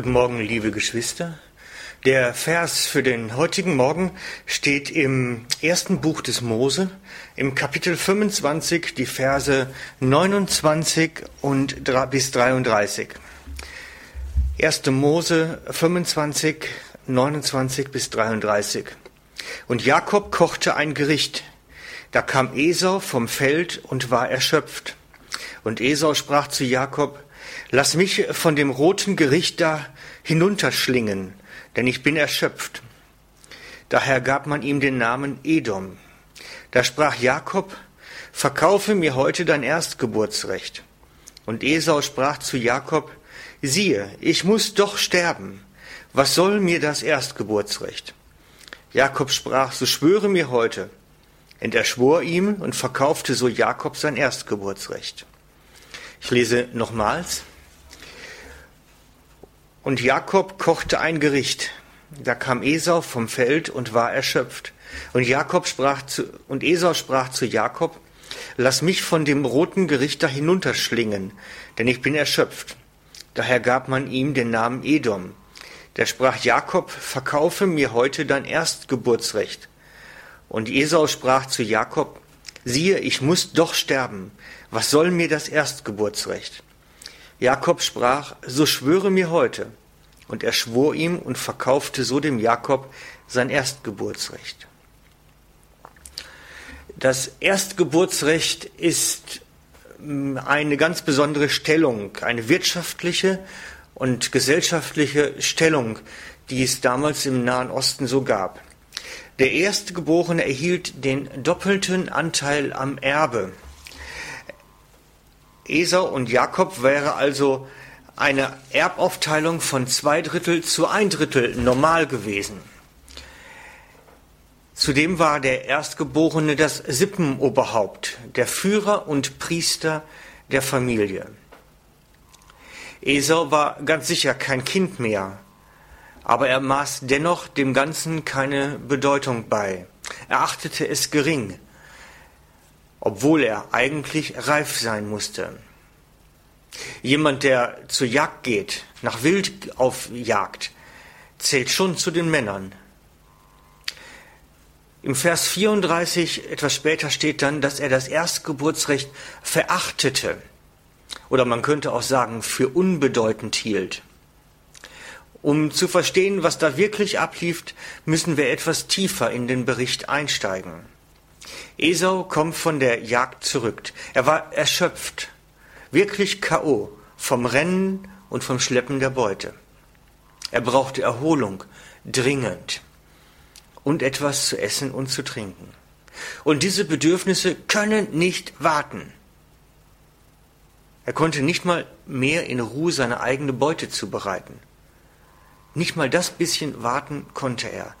Guten Morgen, liebe Geschwister. Der Vers für den heutigen Morgen steht im ersten Buch des Mose, im Kapitel 25, die Verse 29 und bis 33. 1. Mose 25, 29 bis 33. Und Jakob kochte ein Gericht. Da kam Esau vom Feld und war erschöpft. Und Esau sprach zu Jakob, Lass mich von dem roten Gericht da hinunterschlingen, denn ich bin erschöpft. Daher gab man ihm den Namen Edom. Da sprach Jakob, Verkaufe mir heute dein Erstgeburtsrecht. Und Esau sprach zu Jakob, Siehe, ich muss doch sterben. Was soll mir das Erstgeburtsrecht? Jakob sprach, so schwöre mir heute. Und er schwor ihm und verkaufte so Jakob sein Erstgeburtsrecht. Ich lese nochmals. Und Jakob kochte ein Gericht. Da kam Esau vom Feld und war erschöpft. Und Jakob sprach zu, und Esau sprach zu Jakob, lass mich von dem roten Gericht da hinunterschlingen, denn ich bin erschöpft. Daher gab man ihm den Namen Edom. Der sprach Jakob, verkaufe mir heute dein Erstgeburtsrecht. Und Esau sprach zu Jakob, siehe, ich muss doch sterben. Was soll mir das Erstgeburtsrecht? Jakob sprach, so schwöre mir heute. Und er schwor ihm und verkaufte so dem Jakob sein Erstgeburtsrecht. Das Erstgeburtsrecht ist hm, eine ganz besondere Stellung, eine wirtschaftliche und gesellschaftliche Stellung, die es damals im Nahen Osten so gab. Der Erstgeborene erhielt den doppelten Anteil am Erbe. Esau und Jakob wäre also eine Erbaufteilung von zwei Drittel zu ein Drittel normal gewesen. Zudem war der Erstgeborene das Sippenoberhaupt, der Führer und Priester der Familie. Esau war ganz sicher kein Kind mehr, aber er maß dennoch dem Ganzen keine Bedeutung bei. Er achtete es gering obwohl er eigentlich reif sein musste. Jemand, der zur Jagd geht, nach Wild auf Jagd, zählt schon zu den Männern. Im Vers 34 etwas später steht dann, dass er das Erstgeburtsrecht verachtete oder man könnte auch sagen für unbedeutend hielt. Um zu verstehen, was da wirklich ablief, müssen wir etwas tiefer in den Bericht einsteigen. Esau kommt von der Jagd zurück. Er war erschöpft, wirklich K.O. vom Rennen und vom Schleppen der Beute. Er brauchte Erholung, dringend, und etwas zu essen und zu trinken. Und diese Bedürfnisse können nicht warten. Er konnte nicht mal mehr in Ruhe seine eigene Beute zubereiten. Nicht mal das bisschen warten konnte er.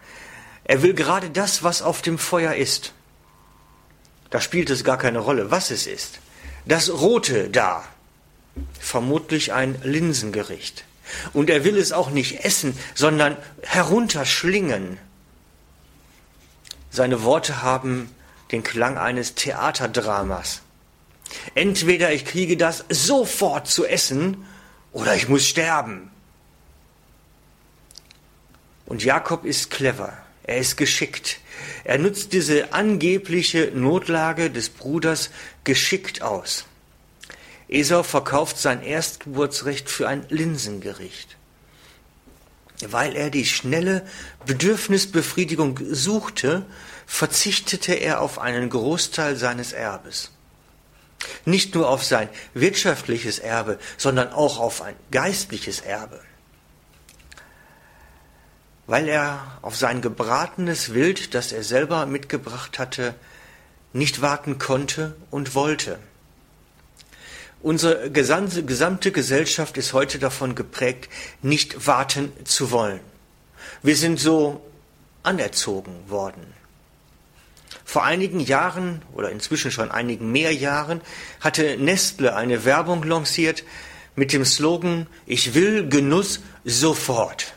Er will gerade das, was auf dem Feuer ist. Da spielt es gar keine Rolle, was es ist. Das Rote da, vermutlich ein Linsengericht. Und er will es auch nicht essen, sondern herunterschlingen. Seine Worte haben den Klang eines Theaterdramas. Entweder ich kriege das sofort zu essen oder ich muss sterben. Und Jakob ist clever. Er ist geschickt. Er nutzt diese angebliche Notlage des Bruders geschickt aus. Esau verkauft sein Erstgeburtsrecht für ein Linsengericht. Weil er die schnelle Bedürfnisbefriedigung suchte, verzichtete er auf einen Großteil seines Erbes. Nicht nur auf sein wirtschaftliches Erbe, sondern auch auf ein geistliches Erbe weil er auf sein gebratenes Wild, das er selber mitgebracht hatte, nicht warten konnte und wollte. Unsere gesamte Gesellschaft ist heute davon geprägt, nicht warten zu wollen. Wir sind so anerzogen worden. Vor einigen Jahren oder inzwischen schon einigen mehr Jahren hatte Nestle eine Werbung lanciert mit dem Slogan Ich will Genuss sofort.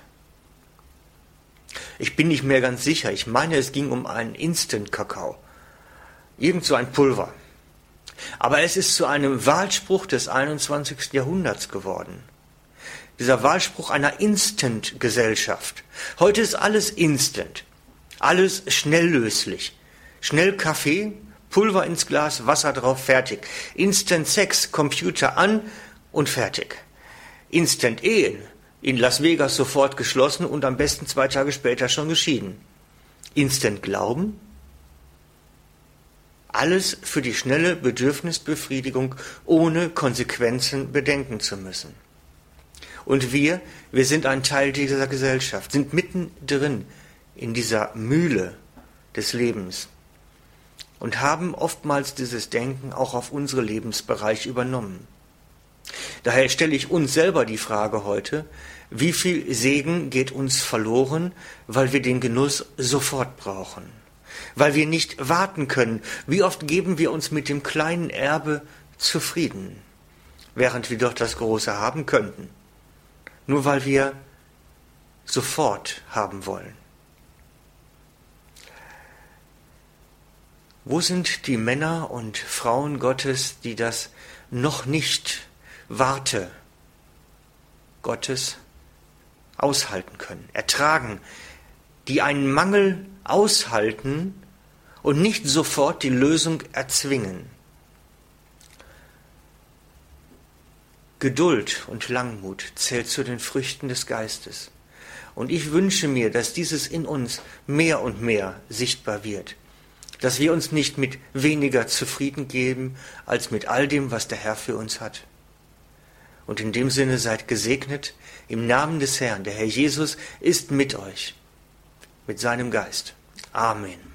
Ich bin nicht mehr ganz sicher. Ich meine, es ging um einen Instant-Kakao. Irgend so ein Pulver. Aber es ist zu einem Wahlspruch des 21. Jahrhunderts geworden. dieser Wahlspruch einer Instant-Gesellschaft. Heute ist alles instant, alles schnell löslich. Schnell Kaffee, Pulver ins Glas, Wasser drauf, fertig. Instant Sex, Computer an und fertig. Instant Ehen, in Las Vegas sofort geschlossen und am besten zwei Tage später schon geschieden. Instant Glauben, alles für die schnelle Bedürfnisbefriedigung, ohne Konsequenzen bedenken zu müssen. Und wir, wir sind ein Teil dieser Gesellschaft, sind mittendrin in dieser Mühle des Lebens und haben oftmals dieses Denken auch auf unsere Lebensbereiche übernommen. Daher stelle ich uns selber die Frage heute, wie viel Segen geht uns verloren, weil wir den Genuss sofort brauchen, weil wir nicht warten können. Wie oft geben wir uns mit dem kleinen Erbe zufrieden, während wir doch das Große haben könnten, nur weil wir sofort haben wollen. Wo sind die Männer und Frauen Gottes, die das noch nicht warte Gottes aushalten können, ertragen, die einen Mangel aushalten und nicht sofort die Lösung erzwingen? Geduld und Langmut zählt zu den Früchten des Geistes. Und ich wünsche mir, dass dieses in uns mehr und mehr sichtbar wird dass wir uns nicht mit weniger zufrieden geben als mit all dem, was der Herr für uns hat. Und in dem Sinne seid gesegnet im Namen des Herrn. Der Herr Jesus ist mit euch, mit seinem Geist. Amen.